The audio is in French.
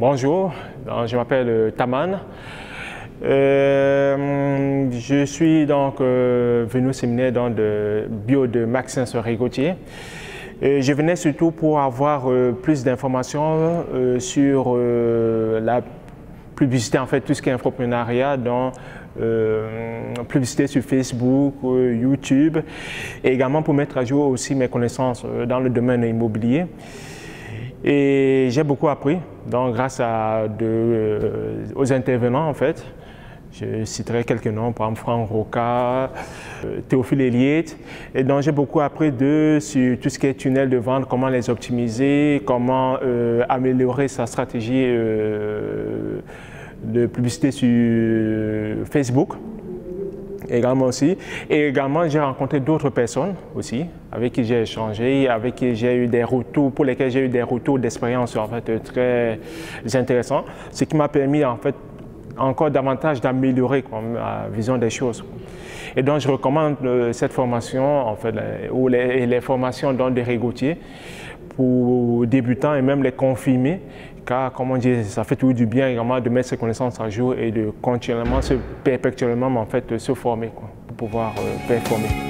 Bonjour, je m'appelle Taman. Euh, je suis donc euh, venu au séminaire dans le bio de Maxence Rigotier. je venais surtout pour avoir euh, plus d'informations sur la publicité, en fait, tout ce qui est entrepreneuriat, dans publicité sur Facebook, YouTube, et également pour mettre à jour aussi mes connaissances dans le domaine immobilier. Et j'ai beaucoup appris, donc grâce à aux intervenants en fait. Je citerai quelques noms, par exemple Franck Roca, euh, Théophile Eliette. Et donc j'ai beaucoup appris de sur tout ce qui est tunnel de vente, comment les optimiser, comment euh, améliorer sa stratégie euh, de publicité sur Facebook également aussi. Et également, j'ai rencontré d'autres personnes aussi avec qui j'ai échangé, avec qui j'ai eu des retours, pour lesquels j'ai eu des retours d'expérience en fait très intéressants, ce qui m'a permis en fait encore davantage d'améliorer ma vision des choses. Et donc, je recommande euh, cette formation, en fait, ou les, formations dans des régoutiers pour débutants et même les confirmer, car, comme on dit, ça fait toujours du bien également de mettre ses connaissances à jour et de continuellement, perpétuellement, en fait, se former pour pouvoir euh, performer.